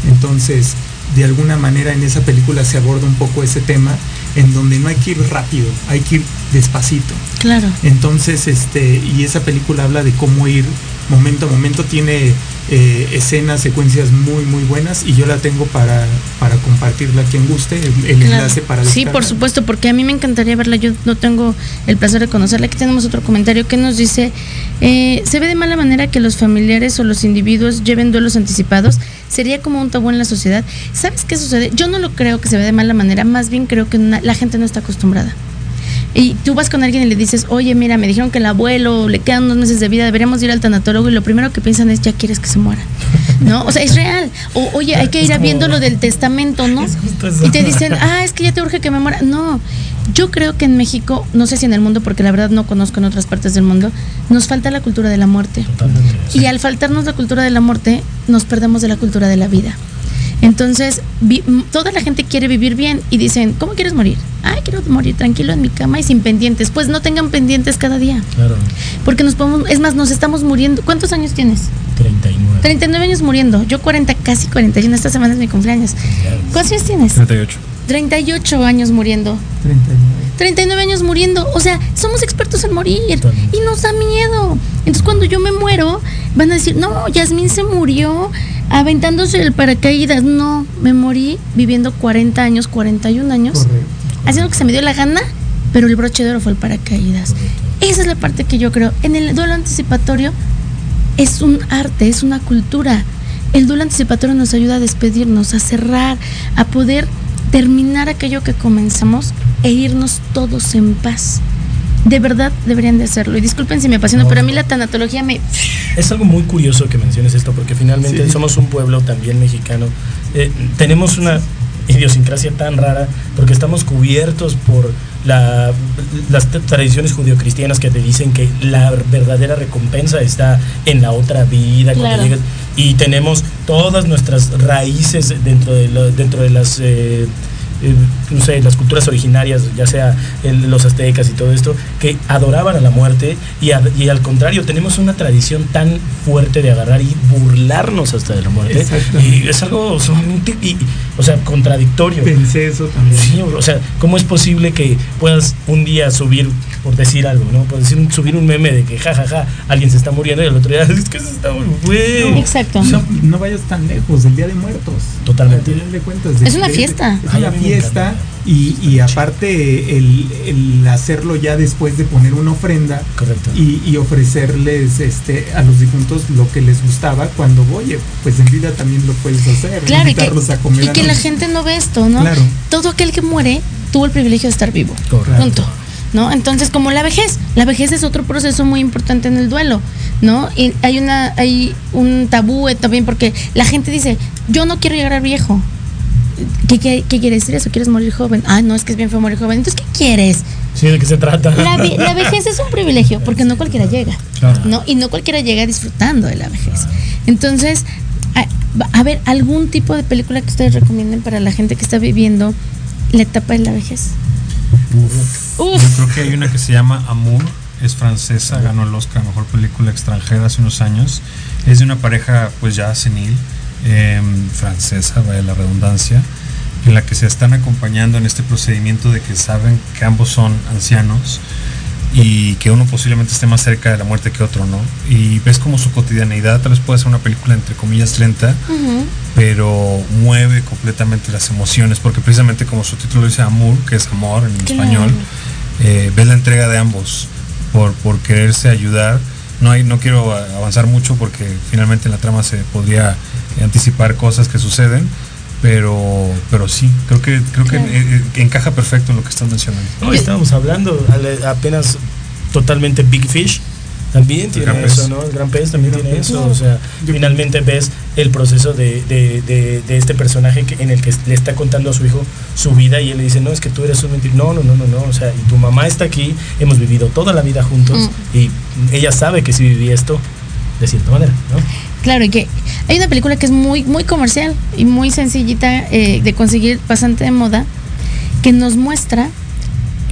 Entonces, de alguna manera en esa película se aborda un poco ese tema, en donde no hay que ir rápido, hay que ir despacito. Claro. Entonces, este, y esa película habla de cómo ir momento a momento, tiene eh, escenas, secuencias muy, muy buenas y yo la tengo para, para compartirla a quien guste, el, el Claro. enlace para Sí, por supuesto, porque a mí me encantaría verla. Yo no tengo el placer de conocerla. Aquí tenemos otro comentario que nos dice: eh, Se ve de mala manera que los familiares o los individuos lleven duelos anticipados. Sería como un tabú en la sociedad. ¿Sabes qué sucede? Yo no lo creo que se ve de mala manera. Más bien creo que la gente no está acostumbrada. Y tú vas con alguien y le dices, oye, mira, me dijeron que el abuelo le quedan unos meses de vida, deberíamos ir al tanatólogo y lo primero que piensan es, ya quieres que se muera. ¿No? O sea, es real. O, oye, hay que ir viendo lo del testamento, ¿no? Y te dicen, ah, es que ya te urge que me muera. No, yo creo que en México, no sé si en el mundo, porque la verdad no conozco en otras partes del mundo, nos falta la cultura de la muerte. Totalmente. Y al faltarnos la cultura de la muerte, nos perdemos de la cultura de la vida. Entonces, vi- toda la gente quiere vivir bien y dicen, ¿cómo quieres morir? Ay, quiero morir tranquilo en mi cama y sin pendientes. Pues no tengan pendientes cada día. Claro, Porque nos podemos, es más, nos estamos muriendo. ¿Cuántos años tienes? 39. 39 años muriendo. Yo 40, casi 41. Esta semana es mi cumpleaños. ¿Cuántos años tienes? 38. 38 años muriendo. 39. 39 años muriendo. O sea, somos expertos en morir Totalmente. y nos da miedo. Entonces, cuando yo me muero, van a decir, no, Yasmín se murió aventándose el paracaídas. No, me morí viviendo 40 años, 41 años, Correcto. haciendo lo que se me dio la gana, pero el broche de oro fue el paracaídas. Esa es la parte que yo creo. En el duelo anticipatorio es un arte, es una cultura. El duelo anticipatorio nos ayuda a despedirnos, a cerrar, a poder terminar aquello que comenzamos e irnos todos en paz. De verdad deberían de hacerlo. Y disculpen si me apasiono, No, pero a mí la tanatología me... Es algo muy curioso que menciones esto, porque finalmente Sí. somos un pueblo también mexicano. Eh, tenemos una idiosincrasia tan rara porque estamos cubiertos por la- las tradiciones judio-cristianas que te dicen que la verdadera recompensa está en la otra vida. Claro. llegas- y tenemos todas nuestras raíces dentro de, lo- dentro de las... eh, eh, no sé, las culturas originarias, ya sea el- los aztecas y todo esto, que adoraban a la muerte y, a- y al contrario, tenemos una tradición tan fuerte de agarrar y burlarnos hasta de la muerte. Y es algo sumamente, y- o sea, contradictorio. Pensé eso también. Sí, o sea, ¿cómo es posible que puedas un día subir, por decir algo, ¿no? Por decir, un- subir un meme de que jajaja, alguien se está muriendo y el otro día (laughs) es que se está muriendo. güey. Exacto. No vayas tan lejos, el Día de Muertos. Totalmente. Al final de cuentas, Es una de- fiesta. Es Ay, una fiesta y, y aparte el, el hacerlo ya después de poner una ofrenda Correcto. y, y ofrecerles este, a los difuntos lo que les gustaba cuando, oye, pues en vida también lo puedes hacer. Claro, y que, invitarlos a comer y a que la gente no ve esto, ¿no? Claro. Todo aquel que muere tuvo el privilegio de estar vivo. Correcto. Punto. ¿No? Entonces, como la vejez, la vejez es otro proceso muy importante en el duelo, ¿no? Y hay una hay un tabú eh, también porque la gente dice, "Yo no quiero llegar a viejo." ¿Qué, qué, qué quiere decir eso? ¿Quieres morir joven? Ah, no, es que es bien feo morir joven. Entonces, ¿qué quieres? Sí, ¿de qué se trata? La, ve- (laughs) la vejez es un privilegio porque no cualquiera llega, Claro. ¿no? Y no cualquiera llega disfrutando de la vejez. Entonces, a, a ver, algún tipo de película que ustedes recomienden para la gente que está viviendo la etapa de la vejez. Uf. Yo creo que hay una que se llama Amour, es francesa, ganó el Oscar Mejor Película Extranjera hace unos años. Es de una pareja pues ya senil, eh, francesa, vaya la redundancia, en la que se están acompañando en este procedimiento de que saben que ambos son ancianos y que uno posiblemente esté más cerca de la muerte que otro, ¿no? Y ves como su cotidianeidad tal vez puede ser una película entre comillas lenta, Ujú. pero mueve completamente las emociones, porque precisamente como su título dice Amour, que es amor en Claro. español, eh, ves la entrega de ambos por, por quererse ayudar. No, hay, no quiero avanzar mucho porque finalmente en la trama se podría anticipar cosas que suceden, pero, pero sí, creo que, creo que eh, encaja perfecto en lo que estás mencionando. Estábamos hablando apenas totalmente Big Fish. También tiene Gran eso, pez. ¿no? El gran pez también Gran tiene pez. eso. O sea, yo- finalmente ves el proceso de, de, de, de este personaje que, en el que le está contando a su hijo su vida y él le dice, no, es que tú eres un mentir. No, no, no, no, no. O sea, y tu mamá está aquí, hemos vivido toda la vida juntos y ella sabe que sí viví esto de cierta manera, ¿no? Claro, y que hay una película que es muy, muy comercial y muy sencillita eh, de conseguir bastante de moda, que nos muestra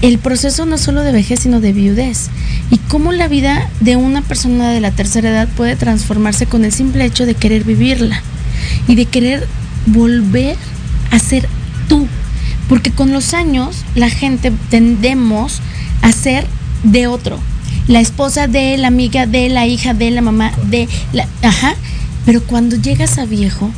el proceso no solo de vejez, sino de viudez. Y cómo la vida de una persona de la tercera edad puede transformarse con el simple hecho de querer vivirla y de querer volver a ser tú. Porque con los años la gente tendemos a ser de otro. La esposa de, la amiga de, la hija de, la mamá de, la, ajá. Pero cuando llegas a viejo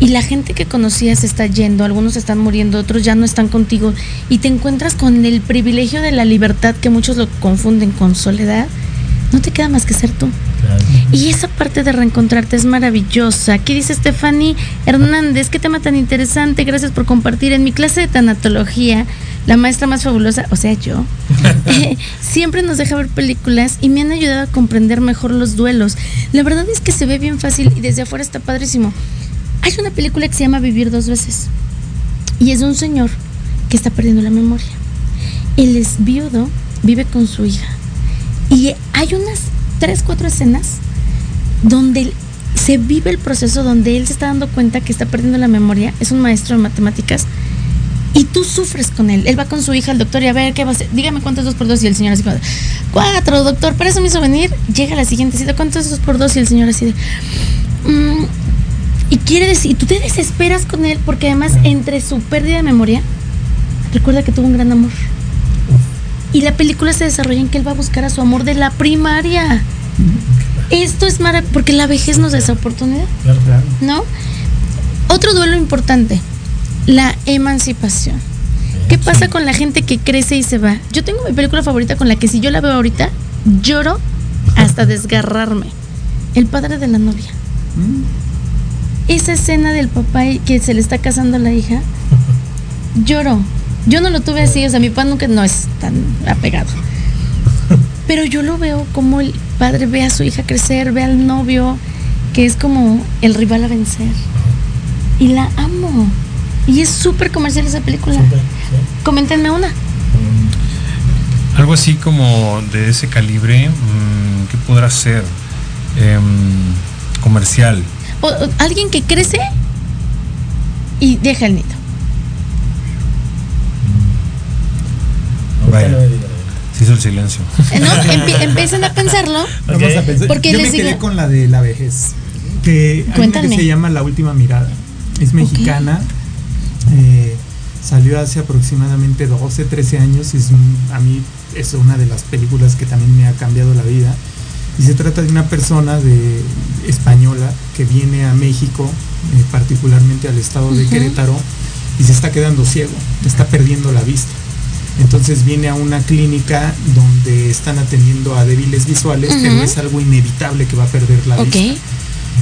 y la gente que conocías está yendo, algunos están muriendo, otros ya no están contigo, y te encuentras con el privilegio de la libertad que muchos lo confunden con soledad, no te queda más que ser tú. Y esa parte de reencontrarte es maravillosa. Aquí dice Stephanie Hernández, qué tema tan interesante, gracias por compartir. En mi clase de tanatología, la maestra más fabulosa, o sea yo, (laughs) eh, siempre nos deja ver películas y me han ayudado a comprender mejor los duelos. La verdad es que se ve bien fácil y desde afuera está padrísimo. Hay una película que se llama Vivir dos veces y es de un señor que está perdiendo la memoria. Él es viudo, vive con su hija y hay unas tres, cuatro escenas donde se vive el proceso donde él se está dando cuenta que está perdiendo la memoria, es un maestro de matemáticas, y tú sufres con él. Él va con su hija al doctor y a ver, ¿qué va a hacer? Dígame cuántos dos por dos y el señor así como, cuatro, doctor, para eso me hizo venir. Llega la siguiente cita, ¿cuántos dos por dos y el señor así de, mm", y quiere decir, y tú te desesperas con él porque además entre su pérdida de memoria, recuerda que tuvo un gran amor. Y la película se desarrolla en que él va a buscar a su amor de la primaria. Esto es maravilloso, porque la vejez nos da esa oportunidad, Claro, claro. ¿no? Otro duelo importante, la emancipación. ¿Qué pasa con la gente que crece y se va? Yo tengo mi película favorita con la que si yo la veo ahorita, lloro hasta (laughs) desgarrarme. El padre de la novia. Esa escena del papá que se le está casando a la hija, (laughs) lloro. Yo no lo tuve así, o sea, mi papá nunca no es tan apegado. (laughs) Pero yo lo veo como el padre ve a su hija crecer, ve al novio, que es como el rival a vencer. Y la amo. Y es súper comercial esa película. Súper, sí. Coméntenme una. Algo así como de ese calibre, mm, ¿qué podrá ser? Em, comercial. O- o alguien que crece y deja el nido. Vaya. Se hizo el silencio. Eh, ¿No? Empie- empiecen a pensarlo. (laughs) Vamos Ok. a pensar. Porque Yo les me quedé digo- con la de la vejez. Que, hay una Cuéntame. que se llama La Última Mirada. Es mexicana. eh, salió hace aproximadamente 12, 13 años. y Es, un- a mí es una de las películas que también me ha cambiado la vida. Y se trata de una persona de española que viene a México, eh, particularmente al estado de. Querétaro, y se está quedando ciego, está perdiendo la vista. Entonces viene a una clínica donde están atendiendo a débiles visuales, pero es algo inevitable que va a perder la Ok. vista.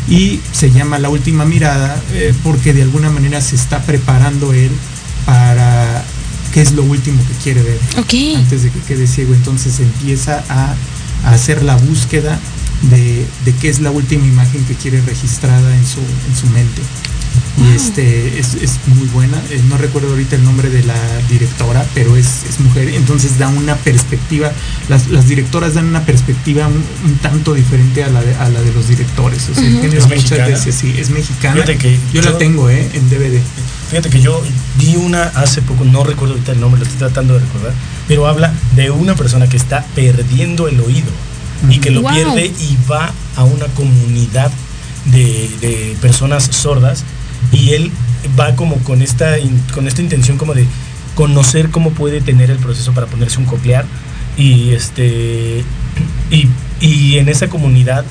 Y se llama La Última Mirada eh, porque de alguna manera se está preparando él para qué es lo último que quiere ver antes de que quede ciego. Entonces empieza a, a hacer la búsqueda de, de qué es la última imagen que quiere registrada en su, en su mente. Y este es, es muy buena. Eh, no recuerdo ahorita el nombre de la directora, pero es, es mujer. Entonces da una perspectiva. Las, las directoras dan una perspectiva un, un tanto diferente a la de, a la de los directores. O sea, ¿Es muchas mexicana? veces sí, es mexicana. Fíjate que yo, la tengo, ¿eh? En DVD. Fíjate que yo vi una hace poco, no recuerdo ahorita el nombre, lo estoy tratando de recordar, pero habla de una persona que está perdiendo el oído y que lo Wow. pierde y va a una comunidad de, de personas sordas y él va como con esta, con esta intención como de conocer cómo puede tener el proceso para ponerse un coclear y este y, y en esa comunidad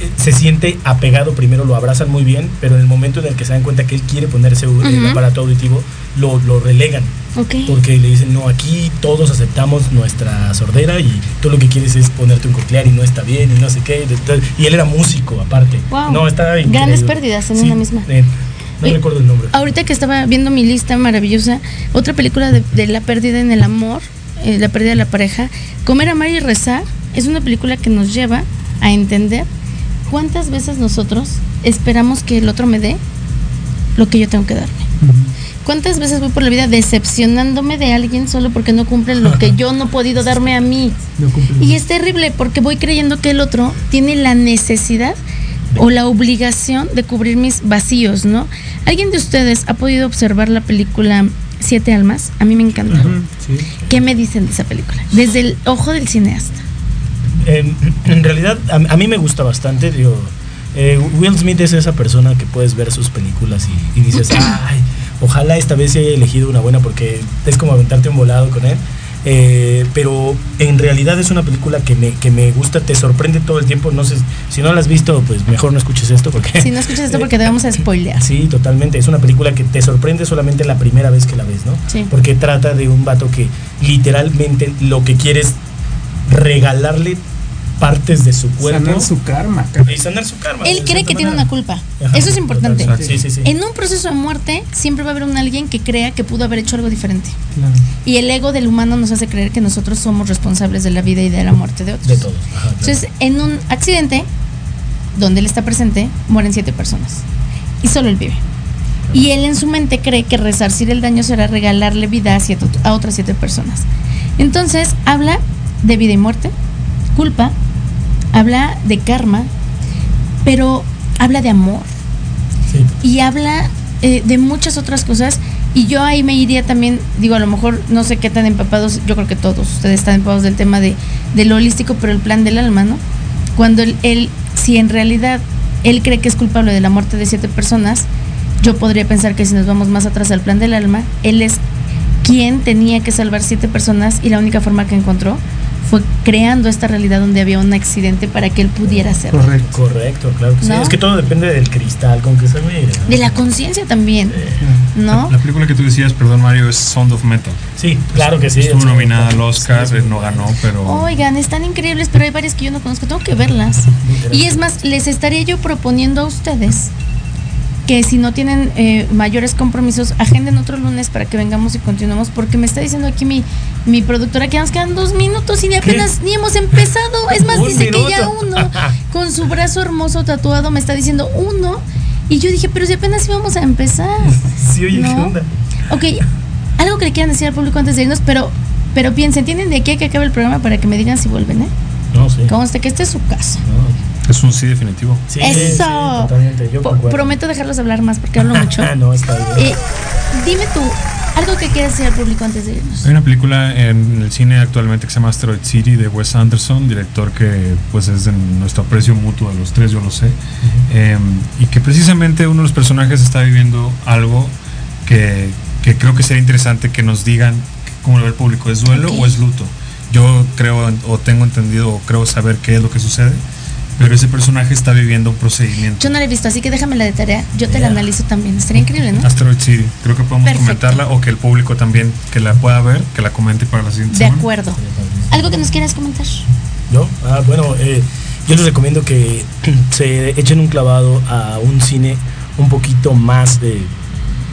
eh, se siente apegado, primero lo abrazan muy bien, pero en el momento en el que se dan cuenta que él quiere ponerse el aparato auditivo, lo, lo relegan, Ok. porque le dicen, no, aquí todos aceptamos nuestra sordera y tú lo que quieres es ponerte un coclear y no está bien y no sé qué. Y él era músico aparte. Wow. No, está. Grandes pérdidas en Sí, una misma. eh, no recuerdo el nombre. Ahorita que estaba viendo mi lista maravillosa, otra película de, de la pérdida en el amor, eh, la pérdida de la pareja, Comer, Amar y Rezar, es una película que nos lleva a entender cuántas veces nosotros esperamos que el otro me dé lo que yo tengo que darme. ¿Cuántas veces voy por la vida decepcionándome de alguien solo porque no cumple lo que (laughs) yo no he podido darme a mí? No. Y es terrible porque voy creyendo que el otro tiene la necesidad o la obligación de cubrir mis vacíos, ¿no? ¿Alguien de ustedes ha podido observar la película Siete Almas? A mí me sí. ¿Qué me dicen de esa película? Desde el ojo del cineasta. En, en realidad, a, a mí me gusta bastante. Digo, eh, Will Smith es esa persona que puedes ver sus películas y, y dices, (clears throat) ay, ojalá esta vez se haya elegido una buena porque es como aventarte un volado con él. Eh, pero en realidad es una película que me, que me gusta, te sorprende todo el tiempo. No sé, si no la has visto, pues mejor no escuches esto porque. Si no escuches esto porque te (laughs) vamos a spoilear. Sí, totalmente. Es una película que te sorprende solamente la primera vez que la ves, ¿no? Sí. Porque trata de un vato que literalmente lo que quiere es regalarle partes de su cuerpo. Sanar su karma. Y sanar su karma. Él cree que tiene una culpa. Ajá, Eso es importante. total, Sí, sí, sí. En un proceso de muerte siempre va a haber un alguien que crea que pudo haber hecho algo diferente. Claro. Y el ego del humano nos hace creer que nosotros somos responsables de la vida y de la muerte de otros. De todos. Ajá, claro. Entonces, en un accidente donde él está presente, mueren siete personas. Y solo él vive. Y él en su mente cree que resarcir el daño será regalarle vida a, siete- a otras siete personas. Entonces, habla de vida y muerte, culpa, habla de karma, pero habla de amor Sí. y habla eh, de muchas otras cosas. Y yo ahí me iría también, digo, a lo mejor no sé qué tan empapados, yo creo que todos ustedes están empapados del tema de, de lo holístico, pero el plan del alma, ¿no? Cuando él, él, si en realidad él cree que es culpable de la muerte de siete personas, yo podría pensar que si nos vamos más atrás al plan del alma, él es quien tenía que salvar siete personas y la única forma que encontró fue creando esta realidad donde había un accidente para que él pudiera hacerlo. Correcto. Correcto, claro que sí. Es que todo depende del cristal con que se mire. ¿no? De la conciencia también, ¿no? La película que tú decías, perdón Mario, es Sound of Metal. Sí, claro que sí. Estuvo es- nominada al Oscar, Sí, no ganó, pero... Oigan, están increíbles, pero hay varias que yo no conozco, tengo que verlas. Y es más, les estaría yo proponiendo a ustedes que si no tienen eh, mayores compromisos, agenden otro lunes para que vengamos y continuemos, porque me está diciendo aquí mi, mi productora que nos quedan dos minutos y ni apenas ni hemos empezado. Es más, dice que ya uno, (laughs) con su brazo hermoso tatuado, me está diciendo uno. Y yo dije, pero si apenas íbamos a empezar. (laughs) Sí, oye, ¿No? ¿qué onda? Ok, algo que le quieran decir al público antes de irnos, pero, pero piensen, tienen de aquí a que acabe el programa para que me digan si vuelven, ¿eh? No, sí. Conste que esta es su casa. No. Es un sí definitivo. Sí, ¡Eso! sí, totalmente. Yo Po- concuerdo. prometo dejarlos hablar más porque hablo (laughs) mucho. Ah, no, está bien. Eh, dime tú, algo que quieras decir al público antes de irnos. Hay una película en el cine actualmente que se llama Asteroid City de Wes Anderson, director que pues es de nuestro aprecio mutuo a los tres, yo lo sé. Eh, y que precisamente uno de los personajes está viviendo algo que, que creo que sería interesante que nos digan cómo lo ve el público, ¿es duelo o es luto? Yo creo o tengo entendido o creo saber qué es lo que sucede, pero ese personaje está viviendo un procedimiento. Yo no la he visto, así que déjame la de tarea. Yo te la analizo también. Estaría increíble, ¿no? Asteroid City, creo que podemos Perfecto. comentarla o que el público también que la pueda ver, que la comente para la siguiente De semana. acuerdo. ¿Algo que nos quieras comentar? ¿Yo? Ah, bueno, eh, yo les recomiendo que (clears throat) se echen un clavado a un cine un poquito más eh,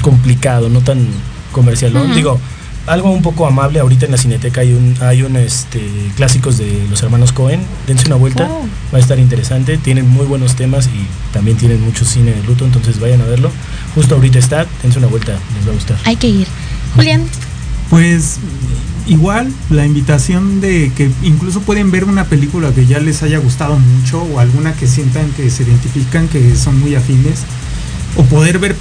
complicado, no tan comercial. Digo, algo un poco amable. Ahorita en la Cineteca hay un, hay un este, clásicos de los hermanos Cohen. Dense una vuelta, Oh. va a estar interesante. Tienen muy buenos temas y también tienen mucho cine de luto, entonces vayan a verlo. Justo ahorita está, dense una vuelta, les va a gustar. Hay que ir. Julián, Pues igual la invitación de que incluso pueden ver una película que ya les haya gustado mucho o alguna que sientan que se identifican, que son muy afines, o poder ver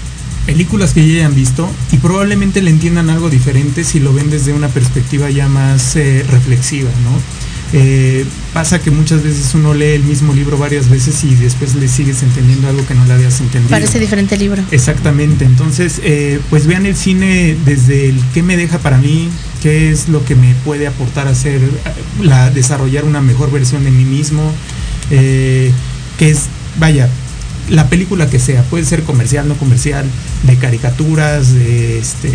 películas que ya hayan visto y probablemente le entiendan algo diferente si lo ven desde una perspectiva ya más eh, reflexiva, ¿no? Eh, pasa que muchas veces uno lee el mismo libro varias veces y después le sigues entendiendo algo que no le habías entendido. parece diferente el libro. Exactamente, entonces eh, pues vean el cine desde el qué me deja para mí, qué es lo que me puede aportar a hacer, la, desarrollar una mejor versión de mí mismo, que es, vaya, la película que sea, puede ser comercial, no comercial, de caricaturas, de este,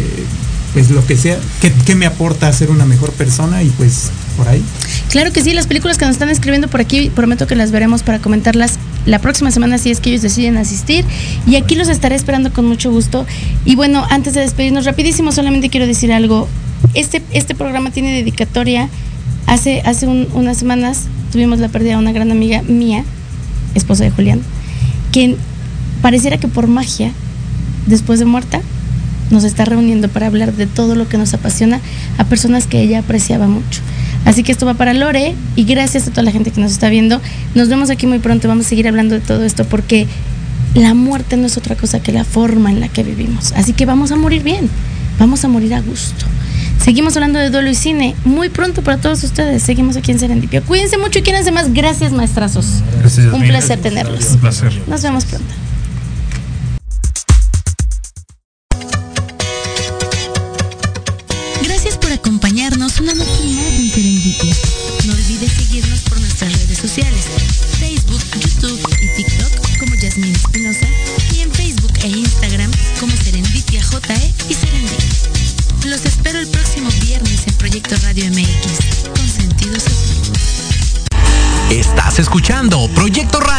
pues lo que sea, qué, me aporta a ser una mejor persona y pues por ahí. Claro que sí, las películas que nos están escribiendo por aquí, prometo que las veremos para comentarlas la próxima semana si es que ellos deciden asistir. Y aquí los estaré esperando con mucho gusto. Y bueno, antes de despedirnos rapidísimo, solamente quiero decir algo. Este, este programa tiene dedicatoria. Hace, hace un- unas semanas tuvimos la pérdida de una gran amiga mía, esposa de Julián, que pareciera que por magia, después de muerta, nos está reuniendo para hablar de todo lo que nos apasiona a personas que ella apreciaba mucho. Así que esto va para Lore y gracias a toda la gente que nos está viendo. Nos vemos aquí muy pronto, vamos a seguir hablando de todo esto porque la muerte no es otra cosa que la forma en la que vivimos. Así que vamos a morir bien, vamos a morir a gusto. Seguimos hablando de duelo y cine muy pronto para todos ustedes. Seguimos aquí en Serendipia. Cuídense mucho y quédense más. Gracias, maestrazos. Gracias, Un placer tenerlos. Un placer. Nos vemos pronto.